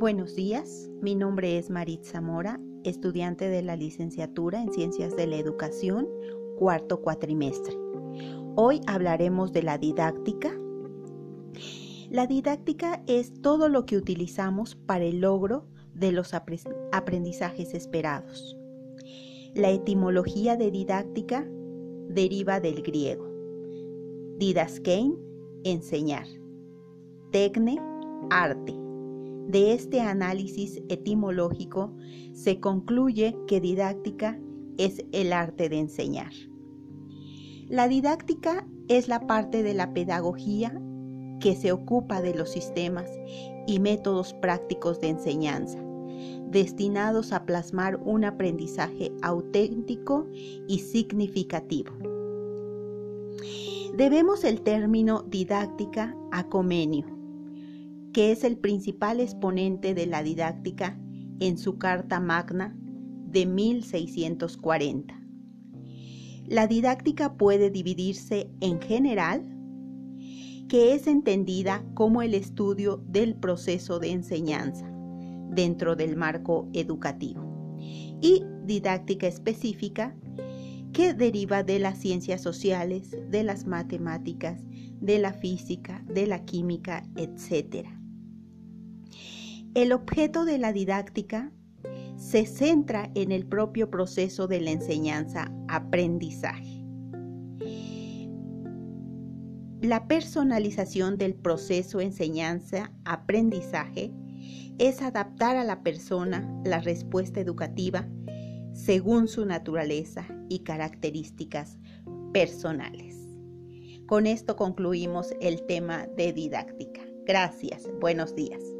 Buenos días, mi nombre es Marit Zamora, estudiante de la licenciatura en Ciencias de la Educación, cuarto cuatrimestre. Hoy hablaremos de la didáctica. La didáctica es todo lo que utilizamos para el logro de los aprendizajes esperados. La etimología de didáctica deriva del griego. Didaskein, enseñar. Tecne, arte. De este análisis etimológico se concluye que didáctica es el arte de enseñar. La didáctica es la parte de la pedagogía que se ocupa de los sistemas y métodos prácticos de enseñanza, destinados a plasmar un aprendizaje auténtico y significativo. Debemos el término didáctica a Comenio, que es el principal exponente de la didáctica en su Carta Magna de 1640. La didáctica puede dividirse en general, que es entendida como el estudio del proceso de enseñanza dentro del marco educativo, y didáctica específica, que deriva de las ciencias sociales, de las matemáticas, de la física, de la química, etc. El objeto de la didáctica se centra en el propio proceso de la enseñanza-aprendizaje. La personalización del proceso enseñanza-aprendizaje es adaptar a la persona la respuesta educativa según su naturaleza y características personales. Con esto concluimos el tema de didáctica. Gracias. Buenos días.